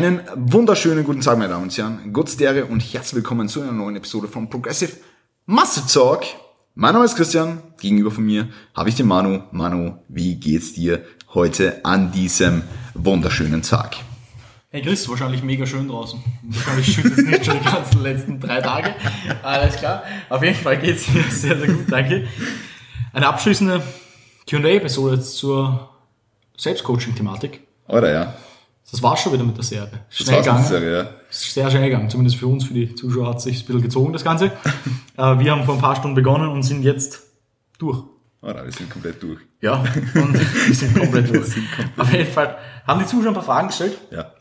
Einen wunderschönen guten Tag, meine Damen und Herren. Guttstere und herzlich willkommen zu einer neuen Episode von Progressive Muscle Talk. Mein Name ist Christian. Gegenüber von mir habe ich den Manu. Manu, wie geht's dir heute an diesem wunderschönen Tag? Hey Chris, wahrscheinlich mega schön draußen. Wahrscheinlich schüttet es nicht schon die ganzen letzten drei Tage. Alles klar. Auf jeden Fall geht's mir sehr, sehr gut, danke. Eine abschließende Q&A-Episode zur Selbstcoaching-Thematik. Oder ja? Das war schon wieder mit der Serie. Schnell gegangen. Serie, ja. Sehr schnell gegangen. Zumindest für uns, für die Zuschauer hat es sich ein bisschen gezogen, das Ganze. Äh, wir haben vor ein paar Stunden begonnen und sind jetzt durch. Oder wir sind komplett durch. Ja, und wir sind komplett durch. sind komplett Auf jeden Fall haben die Zuschauer ein paar Fragen gestellt. Ja.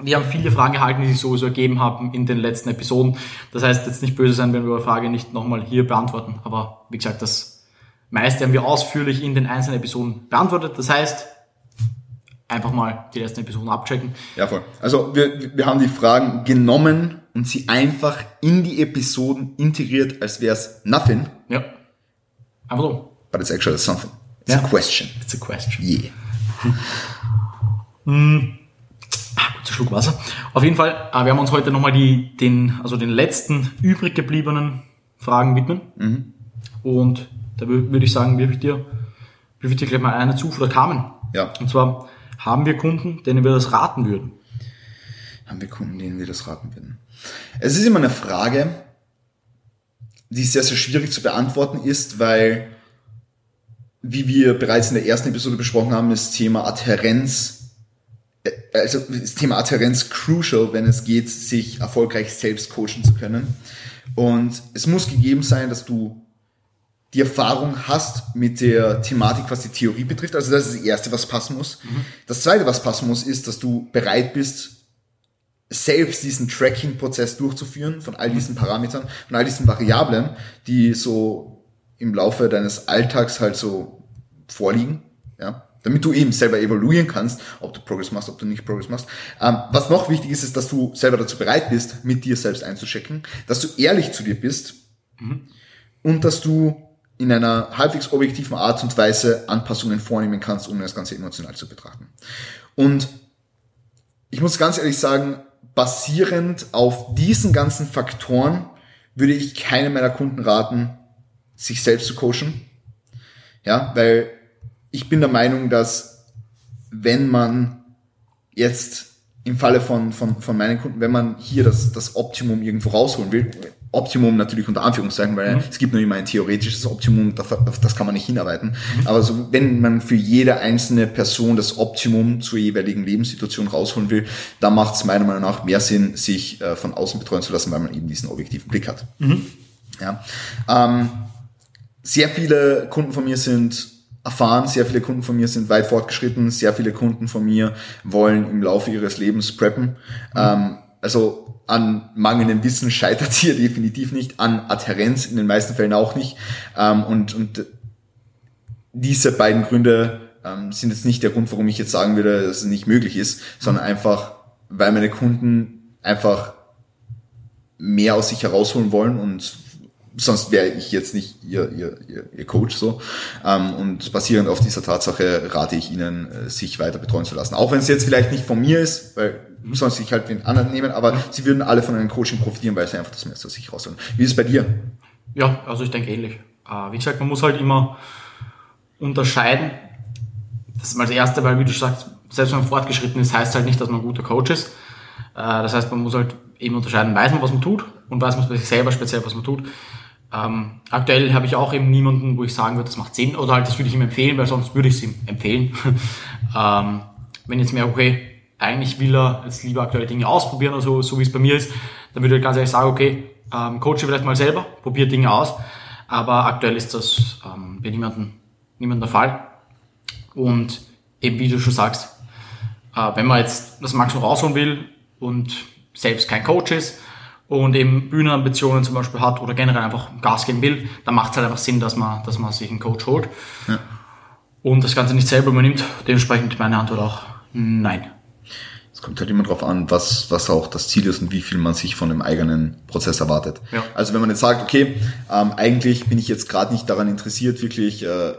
Wir haben viele Fragen erhalten, die sich sowieso ergeben haben in den letzten Episoden. Das heißt, jetzt nicht böse sein, wenn wir eure Frage nicht nochmal hier beantworten. Aber wie gesagt, das meiste haben wir ausführlich in den einzelnen Episoden beantwortet. Das heißt, einfach mal die letzten Episoden abchecken. Ja, voll. Also wir, wir haben die Fragen genommen und sie einfach in die Episoden integriert, als wäre es nothing. Ja. Einfach so. But it's actually something. It's ja. a question. It's a question. Yeah. hm. Ah, kurzer Schluck Wasser. Auf jeden Fall, äh, wir haben uns heute nochmal die, den, also den letzten übrig gebliebenen Fragen widmen. Mhm. Und da würde ich sagen, wirf ich dir, wirf ich dir gleich mal eine zu von der Carmen. Ja. Und zwar, haben wir Kunden, denen wir das raten würden? Haben wir Kunden, denen wir das raten würden? Es ist immer eine Frage, die sehr, sehr schwierig zu beantworten ist, weil, wie wir bereits in der ersten Episode besprochen haben, das Thema Adherenz, äh, also das Thema Adherenz crucial, wenn es geht, sich erfolgreich selbst coachen zu können. Und es muss gegeben sein, dass du die Erfahrung hast mit der Thematik, was die Theorie betrifft. Also das ist das Erste, was passen muss. Mhm. Das Zweite, was passen muss, ist, dass du bereit bist, selbst diesen Tracking-Prozess durchzuführen von all diesen Parametern, von all diesen Variablen, die so im Laufe deines Alltags halt so vorliegen, ja, damit du eben selber evaluieren kannst, ob du Progress machst, ob du nicht Progress machst. Ähm, was noch wichtig ist, ist, dass du selber dazu bereit bist, mit dir selbst einzuchecken, dass du ehrlich zu dir bist mhm. und dass du in einer halbwegs objektiven Art und Weise Anpassungen vornehmen kannst, um das Ganze emotional zu betrachten. Und ich muss ganz ehrlich sagen, basierend auf diesen ganzen Faktoren würde ich keinem meiner Kunden raten, sich selbst zu coachen. Ja, weil ich bin der Meinung, dass wenn man jetzt im Falle von, von, von meinen Kunden, wenn man hier das, das Optimum irgendwo rausholen will, Optimum natürlich unter Anführungszeichen, weil mhm. es gibt nur immer ein theoretisches Optimum, auf das kann man nicht hinarbeiten. Mhm. Aber so, wenn man für jede einzelne Person das Optimum zur jeweiligen Lebenssituation rausholen will, da macht es meiner Meinung nach mehr Sinn, sich äh, von außen betreuen zu lassen, weil man eben diesen objektiven Blick hat. Mhm. Ja. Ähm, sehr viele Kunden von mir sind erfahren, sehr viele Kunden von mir sind weit fortgeschritten, sehr viele Kunden von mir wollen im Laufe ihres Lebens preppen. Mhm. Ähm, also an mangelndem Wissen scheitert hier definitiv nicht, an Adherenz in den meisten Fällen auch nicht. Ähm, und, und diese beiden Gründe ähm, sind jetzt nicht der Grund, warum ich jetzt sagen würde, dass es nicht möglich ist, sondern einfach, weil meine Kunden einfach mehr aus sich herausholen wollen und sonst wäre ich jetzt nicht ihr, ihr, ihr, ihr Coach so. Ähm, und basierend auf dieser Tatsache rate ich ihnen, äh, sich weiter betreuen zu lassen. Auch wenn es jetzt vielleicht nicht von mir ist, weil sonst sich halt den anderen nehmen, aber sie würden alle von einem Coaching profitieren, weil sie einfach das Messer sich rausholen. Wie ist es bei dir? Ja, also ich denke ähnlich. Äh, wie gesagt, man muss halt immer unterscheiden. Das ist mal das Erste, weil wie du sagst, selbst wenn man fortgeschritten ist, heißt halt nicht, dass man ein guter Coach ist. Äh, das heißt, man muss halt eben unterscheiden, weiß man, was man tut und weiß man bei sich selber speziell, was man tut. Ähm, aktuell habe ich auch eben niemanden, wo ich sagen würde, das macht Sinn oder halt das würde ich ihm empfehlen, weil sonst würde ich es ihm empfehlen. ähm, wenn jetzt mehr, okay, eigentlich will er jetzt lieber aktuelle Dinge ausprobieren oder so, wie es bei mir ist, dann würde ich ganz ehrlich sagen, okay, ähm, coache vielleicht mal selber, probiere Dinge aus, aber aktuell ist das ähm, bei niemandem, niemandem der Fall. Und eben wie du schon sagst, äh, wenn man jetzt das Maximum rausholen will und selbst kein Coach ist und eben Bühnenambitionen zum Beispiel hat oder generell einfach Gas geben will, dann macht es halt einfach Sinn, dass man, dass man sich einen Coach holt. Ja. Und das Ganze nicht selber übernimmt. Dementsprechend meine Antwort auch nein. Es kommt halt immer darauf an, was, was auch das Ziel ist und wie viel man sich von dem eigenen Prozess erwartet. Ja. Also wenn man jetzt sagt, okay, ähm, eigentlich bin ich jetzt gerade nicht daran interessiert, wirklich äh,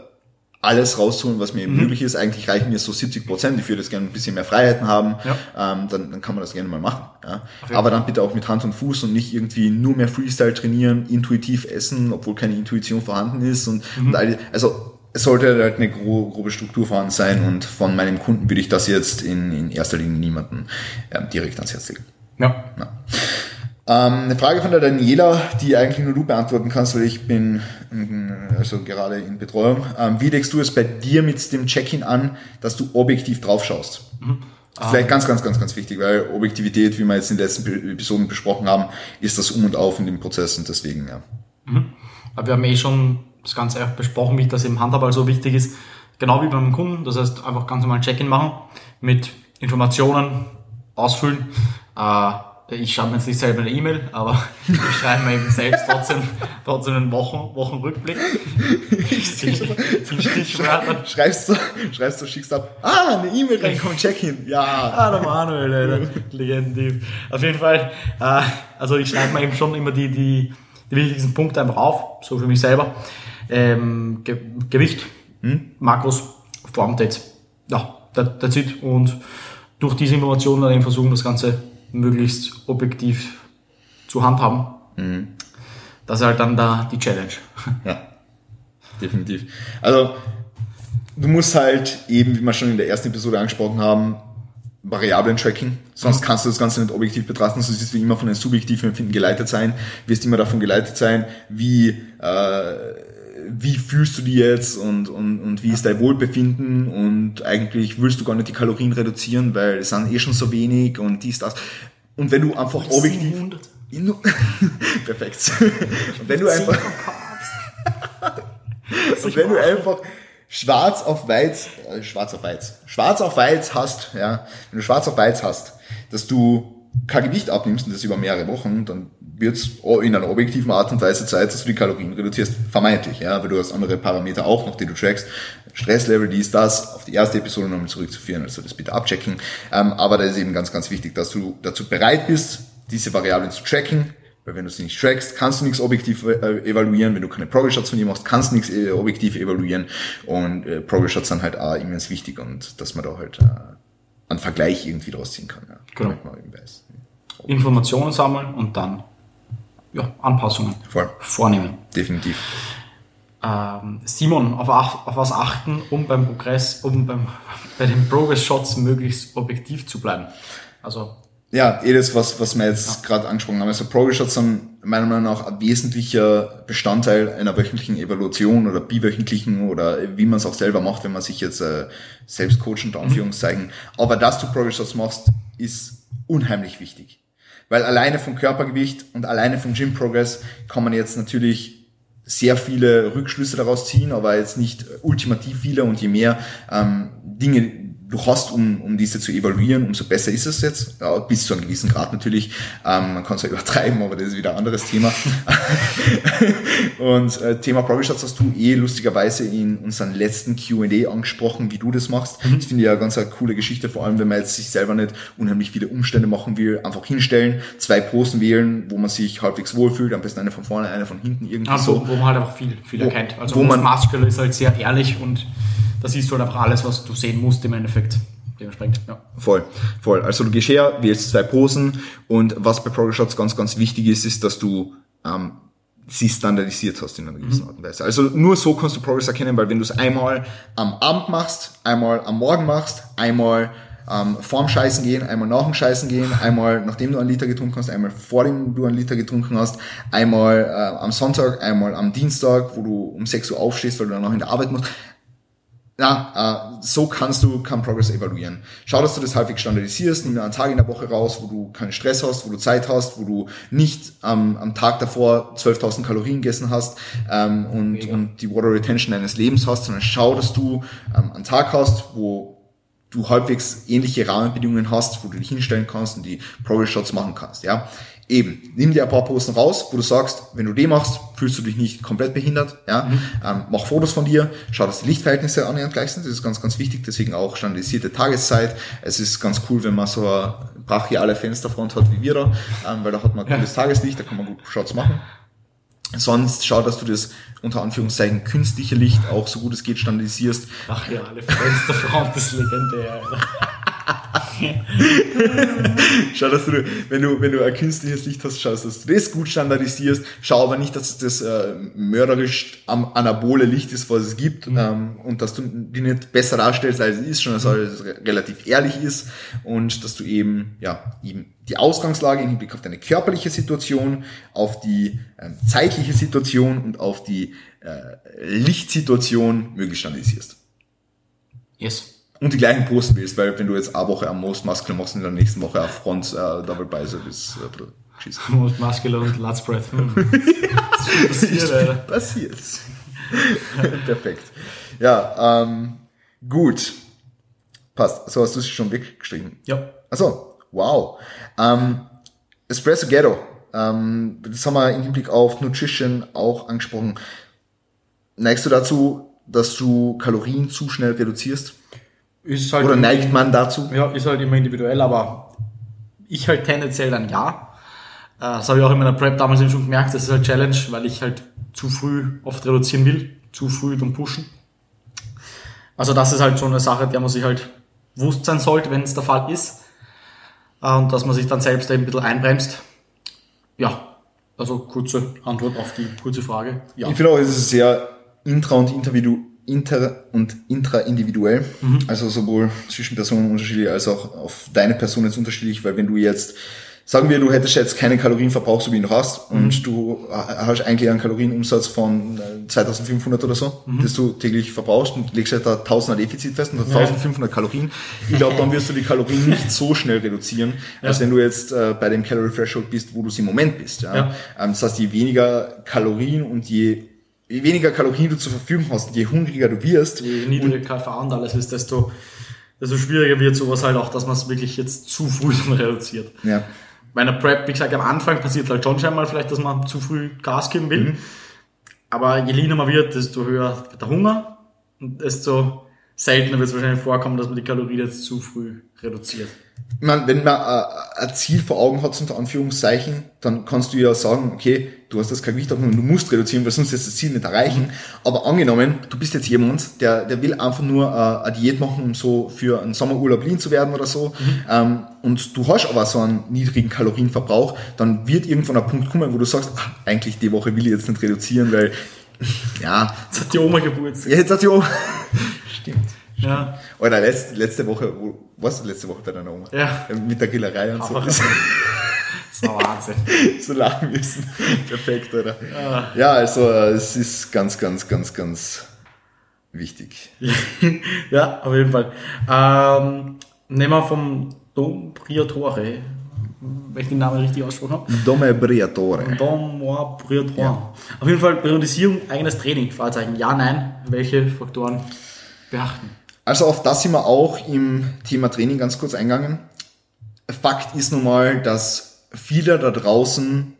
alles rausholen, was mir eben möglich ist. Eigentlich reichen mir so 70 Prozent. Ich würde jetzt gerne ein bisschen mehr Freiheiten haben. Ja. Ähm, dann, dann kann man das gerne mal machen. Ja. Aber dann bitte auch mit Hand und Fuß und nicht irgendwie nur mehr Freestyle trainieren, intuitiv essen, obwohl keine Intuition vorhanden ist. Und, und all die, also es sollte halt eine gro grobe Struktur vorhanden sein und von meinem Kunden würde ich das jetzt in, in erster Linie niemanden ähm, direkt ans Herz legen. Ja. Ja. Ähm, eine Frage von der Daniela, die eigentlich nur du beantworten kannst, weil ich bin ähm, also gerade in Betreuung. Ähm, wie legst du es bei dir mit dem Check-in an, dass du objektiv drauf schaust? Vielleicht ganz, ganz, ganz, ganz wichtig, weil Objektivität, wie wir jetzt in den letzten Episoden besprochen haben, ist das Um und Auf in dem Prozess und deswegen, ja. Aber wir haben eh schon das Ganze auch besprochen, wie das im Handball so wichtig ist. Genau wie beim Kunden. Das heißt, einfach ganz normal ein Check-in machen mit Informationen ausfüllen. Äh, ich schreibe mir jetzt nicht selber eine E-Mail, aber ich schreibe mir eben selbst trotzdem, trotzdem einen Wochen, Wochenrückblick. In Stichwörtern. Schreibst du, schreibst du, schickst ab, ah, eine E-Mail reinkommen, Check-in, ja. Ah, der Manuel, Alter. Legendiv. Auf jeden Fall, äh, also ich schreibe mir eben schon immer die, die, die wichtigsten Punkte einfach auf, so für mich selber. Ähm, Ge Gewicht, Makros, Formdates. Ja, that, that's it. Und durch diese Informationen dann eben versuchen, das Ganze möglichst objektiv zu handhaben. Das ist halt dann da die Challenge. Ja, definitiv. Also, du musst halt eben, wie wir schon in der ersten Episode angesprochen haben, Variablen-Tracking. Sonst kannst du das Ganze nicht objektiv betrachten, sonst wirst du immer von einem subjektiven Empfinden geleitet sein, wirst immer davon geleitet sein, wie, äh, wie fühlst du dich jetzt und, und, und wie ist dein Wohlbefinden und eigentlich willst du gar nicht die Kalorien reduzieren, weil es sind eh schon so wenig und dies, das. Und wenn du einfach objektiv... 700. Nur- Perfekt. Und wenn du einfach, und wenn du einfach schwarz auf weiß, äh, schwarz auf weiß, schwarz auf weiß hast, ja, wenn du schwarz auf weiß hast, dass du kein Gewicht abnimmst und das über mehrere Wochen, dann wird es in einer objektiven Art und Weise Zeit, dass du die Kalorien reduzierst. Vermeintlich, ja, aber du hast andere Parameter auch noch, die du trackst. Stresslevel, dies, das, auf die erste Episode nochmal zurückzuführen, also das bitte abchecken. Ähm, aber da ist eben ganz, ganz wichtig, dass du dazu bereit bist, diese Variablen zu tracken, weil wenn du sie nicht trackst, kannst du nichts objektiv äh, evaluieren. Wenn du keine Progress Shots von dir machst, kannst du nichts äh, objektiv evaluieren. Und äh, Progress Shots sind halt auch immens wichtig und dass man da halt äh, einen Vergleich irgendwie draus ziehen kann. Ja, Genau. Informationen sammeln und dann ja, Anpassungen Voll, vornehmen. definitiv. Ähm, Simon, auf, ach, auf was achten, um beim Progress, um beim, bei den Progress-Shots möglichst objektiv zu bleiben? Also, Ja, eh das, was, was wir jetzt gerade angesprochen haben. Also Progress Shots sind meiner Meinung nach ein wesentlicher Bestandteil einer wöchentlichen Evaluation oder biwöchentlichen oder wie man es auch selber macht, wenn man sich jetzt äh, selbst coacht, unter Anführungszeichen. Aber dass du Progress Shots machst, ist unheimlich wichtig. Weil alleine vom Körpergewicht und alleine vom Gym Progress kann man jetzt natürlich sehr viele Rückschlüsse daraus ziehen, aber jetzt nicht ultimativ viele. Und je mehr ähm, Dinge du hast, um, um diese zu evaluieren, umso besser ist es jetzt, ja, bis zu einem gewissen Grad natürlich. Ähm, man kann es ja übertreiben, aber das ist wieder ein anderes Thema. und äh, Thema Progress Shots hast du eh lustigerweise in unseren letzten Q&A angesprochen, wie du das machst. Das finde ich ja ganz eine coole Geschichte, vor allem wenn man jetzt sich selber nicht unheimlich viele Umstände machen will, einfach hinstellen, zwei Posen wählen, wo man sich halbwegs wohlfühlt, am besten eine von vorne, eine von hinten irgendwie also so. wo man halt einfach viel, viel erkennt. Also, wo man- Muscular ist halt sehr ehrlich und da siehst du halt einfach alles, was du sehen musst im Endeffekt. Dementsprechend, ja. Voll, voll. Also du gehst her, wählst zwei Posen und was bei Progress Shots ganz, ganz wichtig ist, ist, dass du ähm, sie standardisiert hast in einer gewissen Art und Weise. Also nur so kannst du Progress erkennen, weil wenn du es einmal am Abend machst, einmal am Morgen machst, einmal ähm, vorm Scheißen gehen, einmal nach dem Scheißen gehen, einmal nachdem du einen Liter getrunken hast, einmal vor dem du einen Liter getrunken hast, einmal äh, am Sonntag, einmal am Dienstag, wo du um 6 Uhr aufstehst, weil du dann noch in der Arbeit musst. Ja, äh, so kannst du kein Progress evaluieren. Schau, dass du das halbwegs standardisierst, nimm dir einen Tag in der Woche raus, wo du keinen Stress hast, wo du Zeit hast, wo du nicht ähm, am Tag davor 12.000 Kalorien gegessen hast ähm, und, Mega. und die Water Retention deines Lebens hast, sondern schau, dass du ähm, einen Tag hast, wo du halbwegs ähnliche Rahmenbedingungen hast, wo du dich hinstellen kannst und die Progress Shots machen kannst, ja. Eben, nimm dir ein paar Posten raus, wo du sagst, wenn du die machst, fühlst du dich nicht komplett behindert, ja. Ähm, mach Fotos von dir, schau, dass die Lichtverhältnisse annähernd gleich sind, das ist ganz, ganz wichtig, deswegen auch standardisierte Tageszeit. Es ist ganz cool, wenn man so eine brachiale Fensterfront hat wie wir da, ähm, weil da hat man gutes Tageslicht, da kann man gut Shots machen. Sonst schau, dass du das unter Anführungszeichen künstliche Licht auch so gut es geht standardisierst. Ach ja, alle Fensterfront ist legendär. Schau, dass du, wenn du, wenn du ein künstliches Licht hast, schaust, dass du das gut standardisierst. Schau aber nicht, dass das äh, mörderisch am anabole Licht ist, was es gibt, mhm. ähm, und dass du die nicht besser darstellst, als es ist, schon, dass es relativ ehrlich ist und dass du eben, ja, eben die Ausgangslage im Hinblick auf deine körperliche Situation, auf die ähm, zeitliche Situation und auf die äh, Lichtsituation möglichst standardisierst. Yes und die gleichen posten willst, weil wenn du jetzt eine Woche am Most Muscular machst und in der nächsten Woche auf Front äh, Double Bicep ist äh, schießt. Most Muscular und Lat Spread. Hm. das ist passiert, passiert. Perfekt. Ja, ähm, gut. Passt. So hast du es schon weggestrichen. Ja. Achso, wow. Ähm, Espresso Ghetto. Ähm, das haben wir im Hinblick auf Nutrition auch angesprochen. Neigst du dazu, dass du Kalorien zu schnell reduzierst? Ist halt Oder neigt man dazu? Ja, ist halt immer individuell, aber ich halt tendenziell dann ja. Äh, das habe ich auch in meiner Prep damals eben schon gemerkt, das ist halt Challenge, weil ich halt zu früh oft reduzieren will, zu früh dann pushen. Also das ist halt so eine Sache, der man sich halt bewusst sein sollte, wenn es der Fall ist. Äh, und dass man sich dann selbst eben ein bisschen einbremst. Ja, also kurze Antwort auf die kurze Frage. Ja. Ich finde auch, es ist sehr intra- und individuell inter- und intraindividuell, mhm. also sowohl zwischen Personen unterschiedlich als auch auf deine Person jetzt unterschiedlich, weil wenn du jetzt, sagen wir, du hättest jetzt keinen Kalorienverbrauch, so wie du hast, mhm. und du hast eigentlich einen Kalorienumsatz von 2500 äh, oder so, mhm. das du täglich verbrauchst und legst halt da 1000er Defizit fest und hast 1500 ja. Kalorien. Ich glaube, dann wirst du die Kalorien nicht so schnell reduzieren, ja. als wenn du jetzt äh, bei dem Calorie Threshold bist, wo du sie im Moment bist. Ja? ja. Ähm, das heißt, je weniger Kalorien und je weniger Kalorien du zur Verfügung hast, je hungriger du wirst. Je niedriger KFA und alles ist, desto, desto schwieriger wird sowas halt auch, dass man es wirklich jetzt zu früh reduziert. Ja. Bei einer Prep, wie gesagt, am Anfang passiert halt schon mal vielleicht, dass man zu früh Gas geben will. Mhm. Aber je leaner man wird, desto höher wird der Hunger und desto seltener wird es wahrscheinlich vorkommen, dass man die Kalorien jetzt zu früh reduziert man, wenn man äh, ein Ziel vor Augen hat, unter Anführungszeichen, dann kannst du ja sagen, okay, du hast das kein Gewicht abgenommen, du musst reduzieren, weil sonst ist das Ziel nicht erreichen. Aber angenommen, du bist jetzt jemand, der, der will einfach nur äh, eine Diät machen, um so für einen Sommerurlaub lean zu werden oder so, mhm. ähm, und du hast aber so einen niedrigen Kalorienverbrauch, dann wird irgendwann ein Punkt kommen, wo du sagst, ach, eigentlich die Woche will ich jetzt nicht reduzieren, weil, ja. Jetzt hat die Oma Geburtstag. Ja, jetzt hat die Oma. Stimmt. Ja. Oder letzte, letzte Woche, wo, warst du letzte Woche bei deiner Oma? Ja. Mit der Grillerei und so. Das war Wahnsinn. so lachen müssen. Perfekt, oder? Ja. ja, also es ist ganz, ganz, ganz, ganz wichtig. ja, auf jeden Fall. Ähm, nehmen wir vom Dom Priatore, wenn ich den Namen richtig ausgesprochen habe. Dome Priatore. Dom Priatore. Ja. Auf jeden Fall Periodisierung eigenes Training, Fragezeichen. Ja, nein. Welche Faktoren beachten? Also auf das sind wir auch im Thema Training ganz kurz eingegangen. Fakt ist nun mal, dass viele da draußen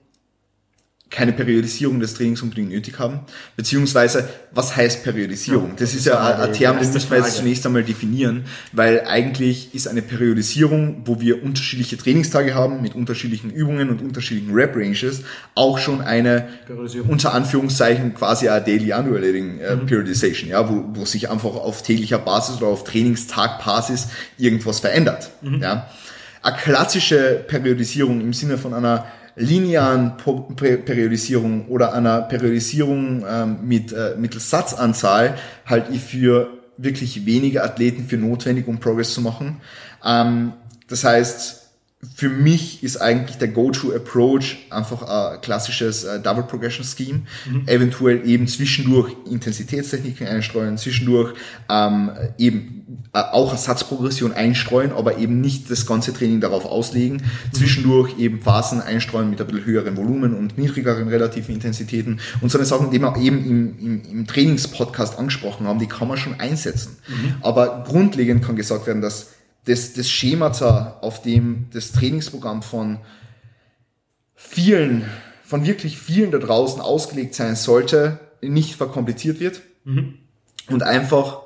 keine Periodisierung des Trainings unbedingt nötig haben. Beziehungsweise, was heißt Periodisierung? Ja, das, das, ist ja ein, ein Term, den müssen wir jetzt zunächst einmal definieren, weil eigentlich ist eine Periodisierung, wo wir unterschiedliche Trainingstage haben mit unterschiedlichen Übungen und unterschiedlichen Rep-Ranges, auch schon eine, unter Anführungszeichen, quasi eine Daily Unrelating äh, mhm. Periodization, ja, wo, wo sich einfach auf täglicher Basis oder auf Trainingstagbasis irgendwas verändert. Mhm. Ja. Eine klassische Periodisierung im Sinne von einer linearen Periodisierung oder einer Periodisierung ähm, mit äh, mittels Satzanzahl halte ich für wirklich wenige Athleten für notwendig, um Progress zu machen. Ähm, das heißt, für mich ist eigentlich der Go-To-Approach einfach ein klassisches äh, Double Progression Scheme. Mhm. Eventuell eben zwischendurch Intensitätstechniken einstreuen, zwischendurch ähm, eben auch Ersatzprogression einstreuen, aber eben nicht das ganze Training darauf auslegen. Zwischendurch eben Phasen einstreuen mit ein bisschen höheren Volumen und niedrigeren relativen Intensitäten. Und so eine Sachen, die wir eben im, im, im Trainingspodcast angesprochen haben, die kann man schon einsetzen. Mhm. Aber grundlegend kann gesagt werden, dass das, das Schemata, auf dem das Trainingsprogramm von vielen, von wirklich vielen da draußen ausgelegt sein sollte, nicht verkompliziert wird mhm. und einfach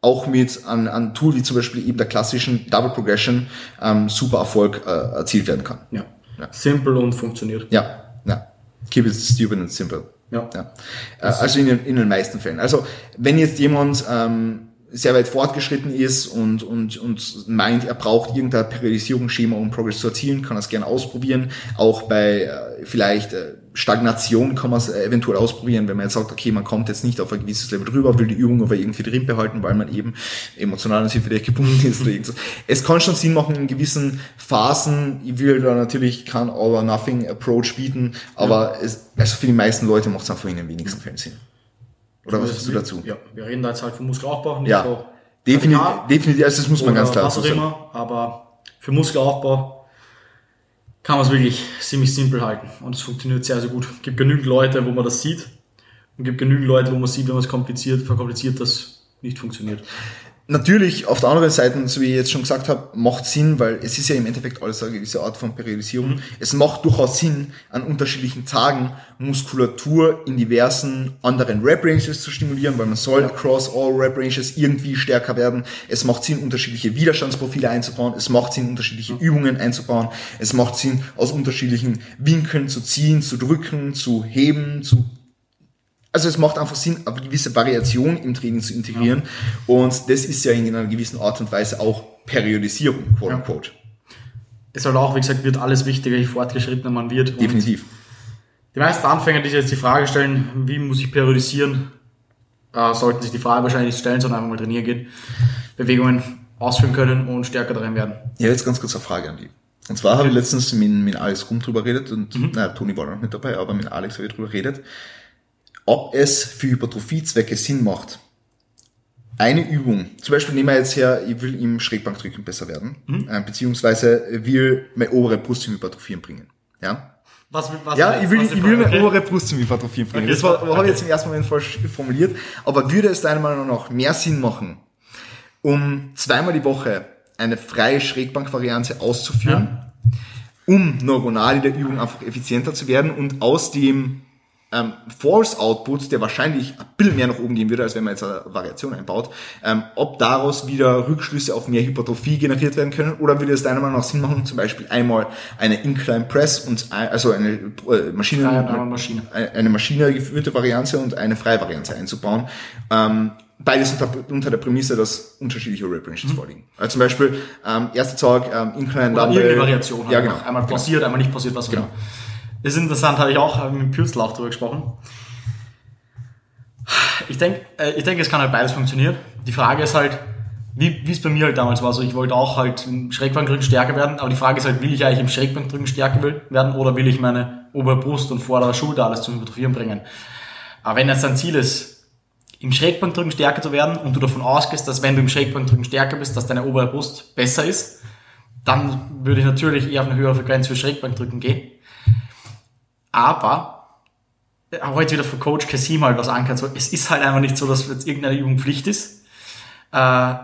auch mit an, an Tool wie zum Beispiel eben der klassischen Double Progression ähm, super Erfolg äh, erzielt werden kann. Ja. ja. Simpel und funktioniert. Ja, ja. Keep it stupid and simple. Ja. Ja. Äh, Also in, den- in den meisten Fällen. Also wenn jetzt jemand ähm, sehr weit fortgeschritten ist und, und, und meint, er braucht irgendein Periodisierungsschema, um Progress zu erzielen, kann er es gerne ausprobieren. Auch bei äh, vielleicht äh, Stagnation kann man es äh, eventuell ausprobieren, wenn man jetzt sagt, okay, man kommt jetzt nicht auf ein gewisses Level drüber, will die Übung aber irgendwie drin behalten, weil man eben emotional an sie vielleicht gebunden ist oder irgendwas. Es kann schon Sinn machen in gewissen Phasen. Ich will da natürlich kein All-or-Nothing-Approach bieten, aber es, also für die meisten Leute macht es einfach in den wenigsten Fällen Sinn. Oder was sagst du dazu? Ja, wir reden da jetzt halt vom Muskelaufbau, nicht Ja, so definitiv, definitiv, also das muss man ganz klar was so auch sagen. immer, aber für Muskelaufbau kann man es wirklich ziemlich simpel halten und es funktioniert sehr, sehr gut. Es gibt genügend Leute, wo man das sieht und es gibt genügend Leute, wo man sieht, wenn man es kompliziert, verkompliziert, das nicht funktioniert. Natürlich, auf der anderen Seite, so wie ich jetzt schon gesagt habe, macht Sinn, weil es ist ja im Endeffekt alles eine gewisse Art von Periodisierung. Es macht durchaus Sinn, an unterschiedlichen Tagen Muskulatur in diversen anderen Rep-Ranges zu stimulieren, weil man soll across all Rep-Ranges irgendwie stärker werden. Es macht Sinn, unterschiedliche Widerstandsprofile einzubauen. Es macht Sinn, unterschiedliche Übungen einzubauen. Es macht Sinn, aus unterschiedlichen Winkeln zu ziehen, zu drücken, zu heben, zu also es macht einfach Sinn, eine gewisse Variation im Training zu integrieren. Und das ist ja in einer gewissen Art und Weise auch Periodisierung, quote unquote. Es halt auch, wie gesagt, wird alles wichtiger, je fortgeschrittener man wird. Definitiv. Die meisten Anfänger, die sich jetzt die Frage stellen, wie muss ich periodisieren, äh, sollten sich die Frage wahrscheinlich nicht stellen, sondern einfach mal trainieren gehen, Bewegungen ausführen können und stärker darin werden. Ja, jetzt ganz kurz eine Frage an die. Und zwar habe ich letztens mit, mit Alex Rum drüber geredet und, naja, Toni war noch nicht dabei, aber mit Alex habe ich drüber geredet, ob es für Hypertrophiezwecke Sinn macht, eine Übung, zum Beispiel nehmen wir jetzt her, ich will im Schrägbankdrücken besser werden, äh, beziehungsweise will meine obere Brust zum Hypertrophieren bringen. Ja? Was, was Ja, ich will, ich will okay. eine obere Brust zum Hypertrophieren bringen. Okay, Das war, okay. habe ich jetzt im ersten Moment falsch formuliert. Aber würde es deiner Meinung nach mehr Sinn machen, um zweimal die Woche eine freie Schrägbankvariante auszuführen, um neuronal in der Übung einfach effizienter zu werden und aus dem ähm, Force Output, der wahrscheinlich ein bisschen mehr nach oben gehen würde, als wenn man jetzt eine Variation einbaut, ähm, ob daraus wieder Rückschlüsse auf mehr Hypertrophie generiert werden können oder würde es deiner Meinung nach Sinn machen, zum Beispiel einmal eine Incline Press und ein, also eine äh, Maschine, und einmal Maschine. eine eine maschinengeführte Variante und eine freie Variante einzubauen. Ähm, beides unter, unter der Prämisse, dass unterschiedliche Rep Ranges vorliegen. Also zum Beispiel ähm, erster Tag ähm, Incline Mhm. Dumbbell. Variation. Ja, genau. Einmal passiert, einmal nicht passiert, was auch Genau. immer. Ist interessant, habe ich auch mit Pürzel auch drüber gesprochen. Ich denke, äh, ich denke, es kann halt beides funktionieren. Die Frage ist halt, wie es bei mir halt damals war. So, ich wollte auch halt im Schrägbankdrücken stärker werden, aber die Frage ist halt, will ich eigentlich im Schrägbankdrücken stärker werden oder will ich meine obere Brust und vordere Schulter alles zum Hypertrophieren bringen? Aber wenn jetzt dein Ziel ist, im Schrägbankdrücken stärker zu werden und du davon ausgehst, dass wenn du im Schrägbankdrücken stärker bist, dass deine obere Brust besser ist, dann würde ich natürlich eher auf eine höhere Frequenz für Schrägbankdrücken gehen. Aber äh, heute wieder von Coach Kasim halt was ankert, so, es ist halt einfach nicht so, dass jetzt irgendeine Übung Pflicht ist. Äh,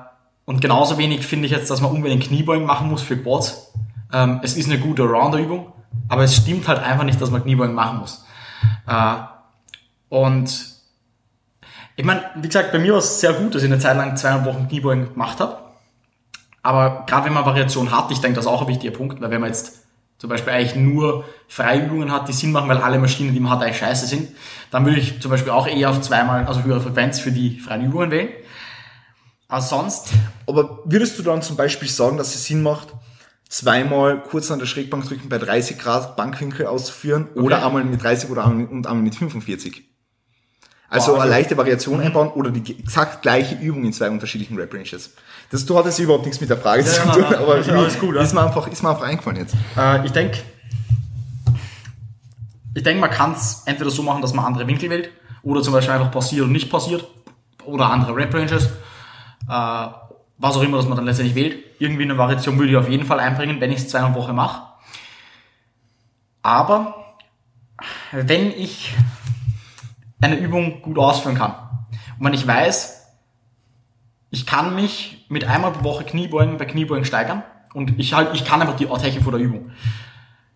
und genauso wenig finde ich jetzt, dass man unbedingt Kniebeugen machen muss für Quads. Ähm, es ist eine gute Rounder-Übung, aber es stimmt halt einfach nicht, dass man Kniebeugen machen muss. Äh, und ich meine, wie gesagt, bei mir war es sehr gut, dass ich eine Zeit lang zweieinhalb Wochen Kniebeugen gemacht habe. Aber gerade wenn man Variation hat, ich denke, das ist auch ein wichtiger Punkt, weil wenn man jetzt zum Beispiel eigentlich nur Freiübungen hat, die Sinn machen, weil alle Maschinen, die man hat, eigentlich scheiße sind, dann würde ich zum Beispiel auch eher auf zweimal, also höhere Frequenz für die freien Übungen wählen. Aber sonst, Aber würdest du dann zum Beispiel sagen, dass es Sinn macht, zweimal kurz an der Schrägbank drücken bei 30 Grad Bankwinkel auszuführen oder einmal mit 30 oder einmal, und einmal mit 45? Also eine leichte Variation einbauen oder die exakt gleiche Übung in zwei unterschiedlichen Rep Ranges. Das du hattest überhaupt nichts mit der Frage zu nein, tun, nein, aber ist ja gut, ja. ist, mir einfach, ist mir einfach eingefallen jetzt. äh, ich denke, ich denke, man kann es entweder so machen, dass man andere Winkel wählt oder zum Beispiel einfach passiert und nicht passiert oder andere Rep Ranges. Äh, was auch immer, dass man dann letztendlich wählt. Irgendwie eine Variation würde ich auf jeden Fall einbringen, wenn ich es zweimal Woche mache. Aber wenn ich eine Übung gut ausführen kann und wenn ich weiß, ich kann mich mit einmal pro Woche Kniebeugen bei Kniebeugen steigern und ich halt, ich kann einfach die Technik vor der Übung.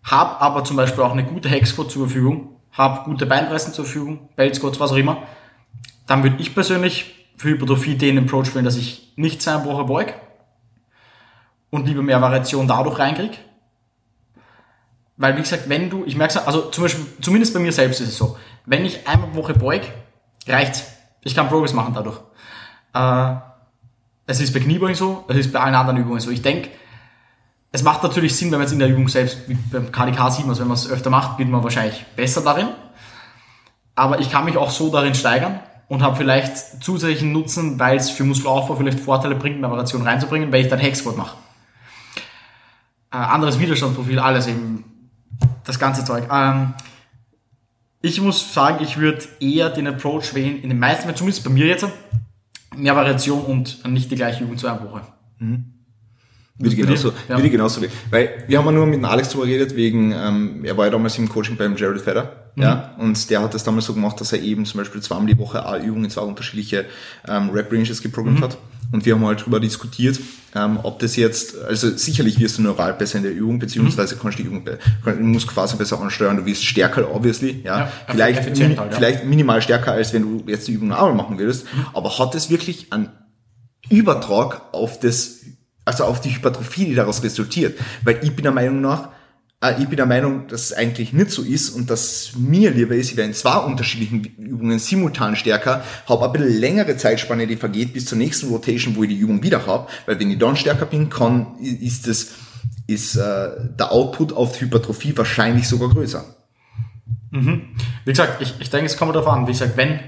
Hab aber zum Beispiel auch eine gute Hexquad zur Verfügung, hab gute Beinpressen zur Verfügung, Belt Squats, was auch immer. Dann würde ich persönlich für Hypertrophie den Approach wählen, dass ich nicht zweimal pro Woche beug und lieber mehr Variation dadurch reinkrieg. Weil, wie gesagt, wenn du, ich merke also zum Beispiel, zumindest bei mir selbst ist es so, wenn ich einmal pro Woche beug, reicht's. Ich kann Progress machen dadurch. Äh, es ist bei Kniebeugen so, es ist bei allen anderen Übungen so. Ich denke, es macht natürlich Sinn, wenn man es in der Übung selbst, wie beim KDK sieht man wenn man es öfter macht, wird man wahrscheinlich besser darin. Aber ich kann mich auch so darin steigern und habe vielleicht zusätzlichen Nutzen, weil es für Muskelaufbau vielleicht Vorteile bringt, eine Variation reinzubringen, weil ich dann Hexquad mache. Äh, anderes Widerstandsprofil, alles eben das ganze Zeug. Ähm, ich muss sagen, ich würde eher den Approach wählen, in den meisten, zumindest bei mir jetzt, mehr Variation und nicht die gleiche Übung zu einer Woche. Mhm. Würde ich genauso, ja. würde genauso Weil wir haben ja nur mit Alex drüber geredet, wegen, ähm, er war ja damals im Coaching beim Jared Fedder, mhm. Ja, und der hat das damals so gemacht, dass er eben zum Beispiel zweimal die Woche eine Übung in zwei unterschiedliche ähm, Rap-Ranges geprogrammt mhm. hat. Und wir haben halt drüber diskutiert, ähm, ob das jetzt, also sicherlich wirst du neural besser in der Übung, beziehungsweise mhm. kannst du die Übung, du musst quasi besser ansteuern, du wirst stärker, obviously, ja, ja vielleicht, min, halt, ja. vielleicht minimal stärker, als wenn du jetzt die Übung einmal machen würdest, mhm. aber hat es wirklich einen Übertrag auf das, also auf die Hypertrophie, die daraus resultiert? Weil ich bin der Meinung nach, ich bin der Meinung, dass es eigentlich nicht so ist und dass mir lieber ist, ich wäre in zwei unterschiedlichen Übungen simultan stärker, habe ein bisschen längere Zeitspanne, die vergeht bis zur nächsten Rotation, wo ich die Übung wieder habe, weil wenn ich dann stärker bin, kann, ist das, ist äh, der Output auf die Hypertrophie wahrscheinlich sogar größer. Mhm. Wie gesagt, ich, ich denke, es kommt darauf an. Wie gesagt, wenn,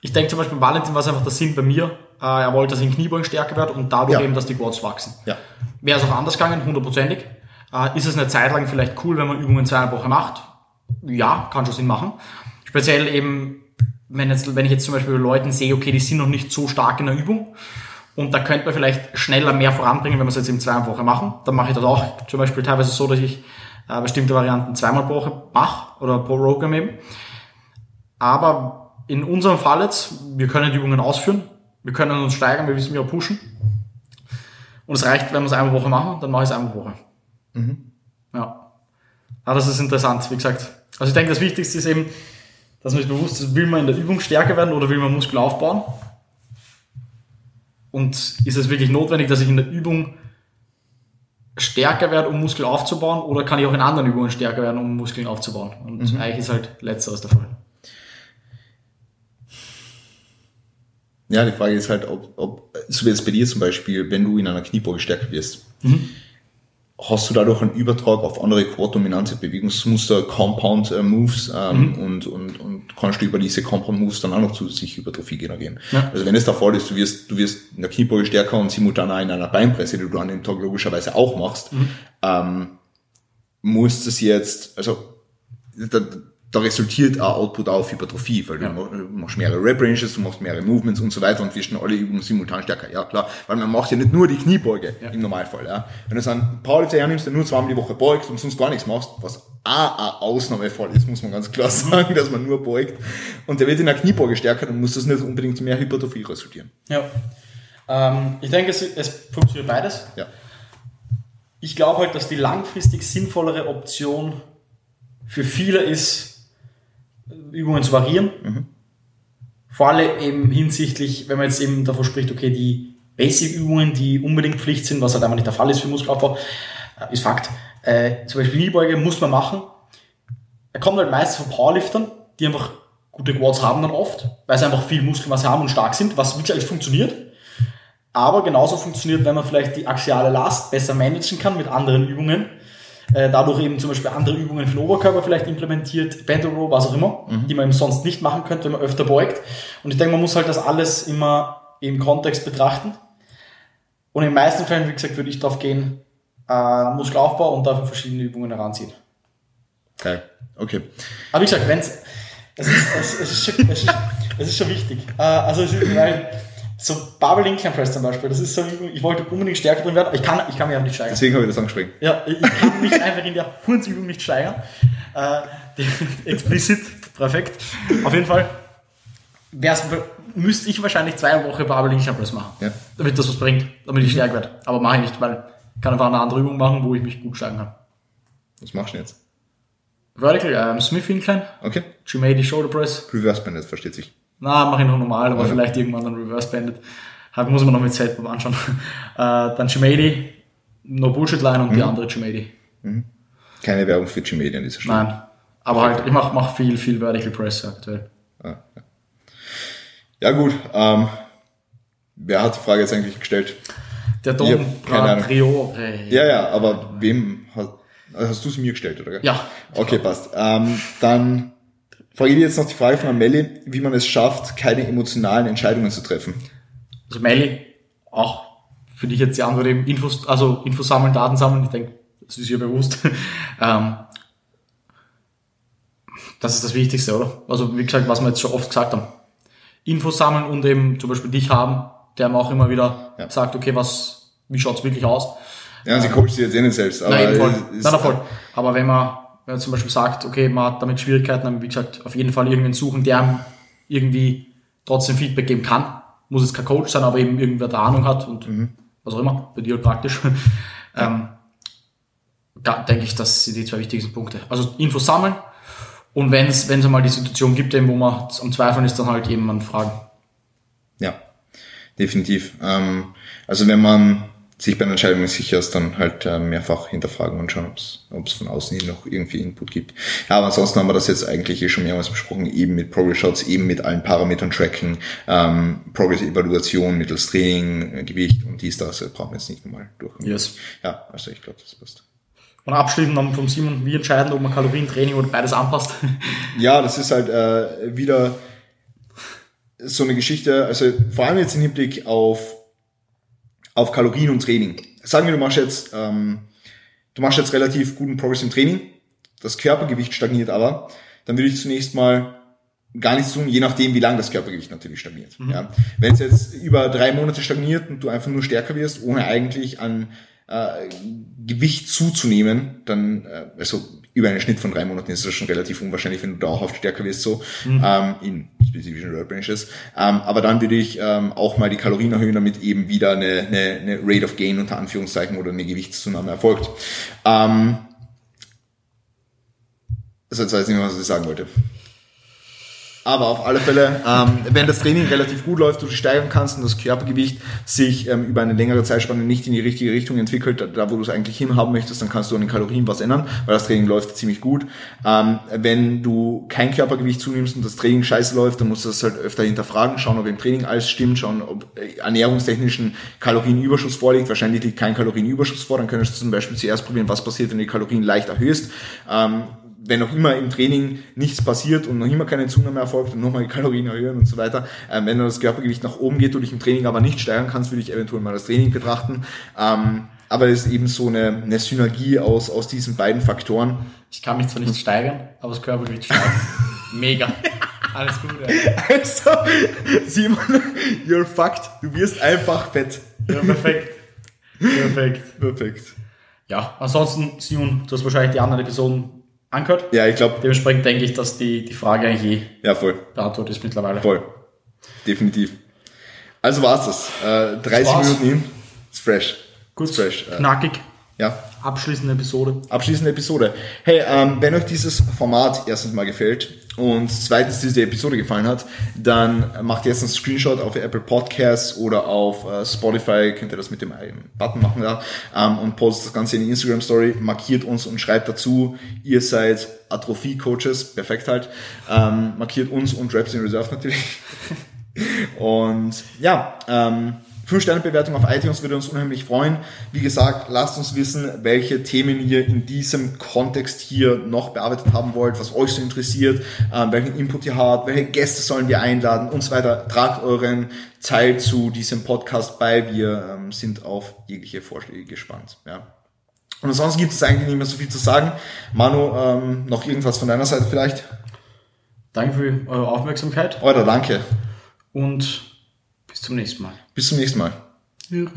ich denke zum Beispiel, Valentin war es einfach der Sinn bei mir, äh, er wollte, dass in Kniebeugen stärker wird und dadurch ja. eben, dass die Quads wachsen. Ja. Wäre es auch anders gegangen, hundertprozentig. Äh, ist es eine Zeit lang vielleicht cool, wenn man Übungen zweimal Woche macht? Ja, kann schon Sinn machen. Speziell eben, wenn, jetzt, wenn ich jetzt zum Beispiel bei Leuten sehe, okay, die sind noch nicht so stark in der Übung und da könnte man vielleicht schneller mehr voranbringen, wenn wir es jetzt in zwei Woche machen. Dann mache ich das auch zum Beispiel teilweise so, dass ich äh, bestimmte Varianten zweimal pro Woche mache oder pro Program eben. Aber in unserem Fall jetzt, wir können die Übungen ausführen, wir können uns steigern, wir wissen, wir pushen. Und es reicht, wenn wir es einmal pro Woche machen, dann mache ich es einmal pro Woche. Mhm. Ja. Aber das ist interessant, wie gesagt. Also ich denke, das Wichtigste ist eben, dass man sich bewusst ist, will man in der Übung stärker werden oder will man Muskel aufbauen? Und ist es wirklich notwendig, dass ich in der Übung stärker werde, um Muskel aufzubauen, oder kann ich auch in anderen Übungen stärker werden, um Muskeln aufzubauen? Und mhm. eigentlich ist halt letzteres der Fall. Ja, die Frage ist halt, ob, ob so wie jetzt bei dir zum Beispiel, wenn du in einer Kniebeuge stärker wirst, mhm hast du dadurch einen Übertrag auf andere quad-dominante Bewegungsmuster, Compound äh, Moves ähm, mhm. und, und, und kannst du über diese Compound Moves dann auch noch zusätzlich Hypertrophie generieren. Ja. Also wenn es der Fall ist, du wirst, du wirst in der Kniebeuge stärker und simultan auch in einer Beinpresse, die du an dem Tag logischerweise auch machst, mhm. ähm, muss es jetzt, also da, da resultiert auch Output auf Hypertrophie, weil ja. du machst mehrere Rep-Ranges, du machst mehrere Movements und so weiter und wirst dann alle Übungen simultan stärker. Ja, klar, weil man macht ja nicht nur die Kniebeuge ja. im Normalfall. Ja. Wenn du einen Powerlifter hernimmst, der nur zweimal die Woche beugt und sonst gar nichts machst, was auch ein Ausnahmefall ist, muss man ganz klar sagen, dass man nur beugt und der wird in der Kniebeuge stärker, dann muss das nicht unbedingt zu mehr Hypertrophie resultieren. Ja. Ähm, ich denke, es, es funktioniert beides. Ja. Ich glaube halt, dass die langfristig sinnvollere Option für viele ist, Übungen zu variieren. Mhm. Vor allem eben hinsichtlich, wenn man jetzt eben davon spricht, okay, die Basic-Übungen, die unbedingt Pflicht sind, was halt einfach nicht der Fall ist für Muskelaufbau, äh, ist Fakt. Äh, zum Beispiel Kniebeuge muss man machen. Er kommt halt meistens von Powerliftern, die einfach gute Quads haben dann oft, weil sie einfach viel Muskelmasse haben und stark sind, was wirklich funktioniert. Aber genauso funktioniert, wenn man vielleicht die axiale Last besser managen kann mit anderen Übungen äh, dadurch eben zum Beispiel andere Übungen für den Oberkörper vielleicht implementiert, Band Row, was auch immer, mhm. die man eben sonst nicht machen könnte, wenn man öfter beugt. Und ich denke, man muss halt das alles immer im Kontext betrachten. Und in den meisten Fällen, wie gesagt, würde ich darauf gehen, äh, Muskelaufbau und dafür verschiedene Übungen heranziehen. Okay, okay. Aber wie gesagt, wenn es, es ist, es, es, ist schon, es, ist, es ist schon wichtig. Äh, also, es ist, weil, so Barbell Incline Press zum Beispiel, das ist so, ich wollte unbedingt stärker drin werden, ich kann, ich kann mich einfach nicht steigern. Deswegen habe ich das angesprochen. Ja, ich kann mich einfach in der Hundsübung nicht steigern. Äh, explizit, perfekt. Auf jeden Fall müsste ich wahrscheinlich zwei Wochen Barbell Incline Press machen, ja. damit das was bringt, damit ich stärker werde. Aber mache ich nicht, weil ich kann einfach eine andere Übung machen, wo ich mich gut steigern kann. Was machst du jetzt? Vertical, ähm, Smith Incline. Okay. G-Made Shoulder Press. Reverse Band, versteht sich. Na, mache ich noch normal, aber ja. vielleicht irgendwann dann Reverse Banded. Halt, muss man noch mit Setbob anschauen. Äh, dann Shimady, No Bullshit Line und mhm. die andere Shimady. Mhm. Keine Werbung für Gmedia an dieser Stelle. Nein. Aber halt, ich mache mach viel, viel Vertical Press aktuell. Ah, ja. ja gut, ähm, wer hat die Frage jetzt eigentlich gestellt? Der Don. Priore. Ja, ja, aber wem hat, hast du es mir gestellt, oder? Ja. Okay, passt. Ähm, dann frage ich jetzt noch die Frage von Amelie, wie man es schafft, keine emotionalen Entscheidungen zu treffen. Also Melli, auch für dich jetzt die Antwort eben Infos, also Infos sammeln, Daten sammeln, ich denke, das ist ihr bewusst. ähm, das ist das Wichtigste, oder? Also wie gesagt, was wir jetzt schon oft gesagt haben. Infos sammeln und eben zum Beispiel dich haben, der mir auch immer wieder Ja. sagt, okay, was, wie schaut's wirklich aus? Ja, sie coacht sich jetzt eh nicht selbst, aber Nein, voll. es ist- nein, voll. Aber wenn man, wenn man zum Beispiel sagt, okay, man hat damit Schwierigkeiten, dann wie gesagt, auf jeden Fall irgendwen suchen, der irgendwie trotzdem Feedback geben kann. Muss jetzt kein Coach sein, aber eben irgendwer der Ahnung hat und was auch immer, bei dir halt praktisch. ähm, da denke ich, das sind die zwei wichtigsten Punkte. Also Infos sammeln und wenn es wenn es einmal die Situation gibt, eben, wo man am Zweifeln ist, dann halt jemanden fragen. Ja, definitiv. Ähm, also wenn man sich bei einer Entscheidung nicht sicher ist, dann halt äh, mehrfach hinterfragen und schauen, ob es von außen hin noch irgendwie Input gibt. Ja, aber ansonsten haben wir das jetzt eigentlich eh schon mehrmals besprochen, eben mit Progress Shots, eben mit allen Parametern tracken, ähm, Progress Evaluation mittels Training, äh, Gewicht und dies, das äh, brauchen wir jetzt nicht nochmal durch. Yes. Ja, also ich glaube, das passt. Und abschließend dann vom Simon, wie entscheiden, ob man Kalorientraining oder beides anpasst. Ja, das ist halt äh, wieder so eine Geschichte, also vor allem jetzt im Hinblick auf, auf Kalorien und Training. Sagen wir, du machst jetzt, ähm, du machst jetzt relativ guten Progress im Training, das Körpergewicht stagniert aber, dann würde ich zunächst mal gar nichts tun, je nachdem, wie lang das Körpergewicht natürlich stagniert. Ja. Wenn es jetzt über drei Monate stagniert und du einfach nur stärker wirst, ohne eigentlich an äh, Gewicht zuzunehmen, dann, äh, also über einen Schnitt von drei Monaten ist das schon relativ unwahrscheinlich, wenn du dauerhaft stärker wirst, so ähm, in spezifischen Ranges. Ähm, aber dann würde ich ähm, auch mal die Kalorien erhöhen, damit eben wieder eine, eine, eine Rate of Gain unter Anführungszeichen oder eine Gewichtszunahme erfolgt. Ähm, also jetzt weiß ich nicht mehr, was ich sagen wollte. Aber auf alle Fälle, ähm, wenn das Training relativ gut läuft, du dich steigern kannst und das Körpergewicht sich ähm, über eine längere Zeitspanne nicht in die richtige Richtung entwickelt, da wo du es eigentlich hinhaben möchtest, dann kannst du an den Kalorien was ändern, weil das Training läuft ziemlich gut. Ähm, wenn du kein Körpergewicht zunimmst und das Training scheiße läuft, dann musst du das halt öfter hinterfragen, schauen, ob im Training alles stimmt, schauen, ob äh, ernährungstechnischen Kalorienüberschuss vorliegt. Wahrscheinlich liegt kein Kalorienüberschuss vor, dann könntest du zum Beispiel zuerst probieren, was passiert, wenn du die Kalorien leicht erhöhst. Ähm, wenn noch immer im Training nichts passiert und noch immer keine Zunahme erfolgt und nochmal die Kalorien erhöhen und so weiter, ähm, wenn dann das Körpergewicht nach oben geht, du dich im Training aber nicht steigern kannst, würde ich eventuell mal das Training betrachten. Ähm, aber es ist eben so eine, eine Synergie aus, aus diesen beiden Faktoren. Ich kann mich zwar nicht steigern, aber das Körpergewicht steigt. Mega. Alles gut. Also, Simon, you're fucked. Du wirst einfach fett. Ja, perfekt. Perfekt. Perfekt. Ja, ansonsten, Simon, du hast wahrscheinlich die anderen Episoden angehört. Ja, ich glaube, Dementsprechend denke ich, dass die, die Frage eigentlich eh ja, voll. beantwortet ist mittlerweile. Voll. Definitiv. Also war's das. Äh, 30 war's. Minuten hin. Ist fresh. Gut, Ist fresh. Knackig. Ja. Abschließende Episode. abschließende Episode. Hey, ähm, wenn euch dieses Format erstens mal gefällt und zweitens diese Episode gefallen hat, dann macht jetzt einen Screenshot auf Apple Podcasts oder auf äh, Spotify, könnt ihr das mit dem Button machen da ähm, und postet das Ganze in die Instagram Story, markiert uns und schreibt dazu, ihr seid Atrophie-Coaches, perfekt halt, ähm, markiert uns und Raps in Reserve natürlich. Und ja, ähm, 5-Sterne-Bewertung auf iTunes würde uns unheimlich freuen. Wie gesagt, lasst uns wissen, welche Themen ihr in diesem Kontext hier noch bearbeitet haben wollt, was euch so interessiert, ähm, welchen Input ihr habt, welche Gäste sollen wir einladen und so weiter. Tragt euren Teil zu diesem Podcast bei. Wir ähm, sind auf jegliche Vorschläge gespannt. Ja. Und ansonsten gibt es eigentlich nicht mehr so viel zu sagen. Manu, ähm, noch irgendwas von deiner Seite vielleicht? Danke für eure Aufmerksamkeit Oder danke. und bis zum nächsten Mal. Bis zum nächsten Mal. Tschüss.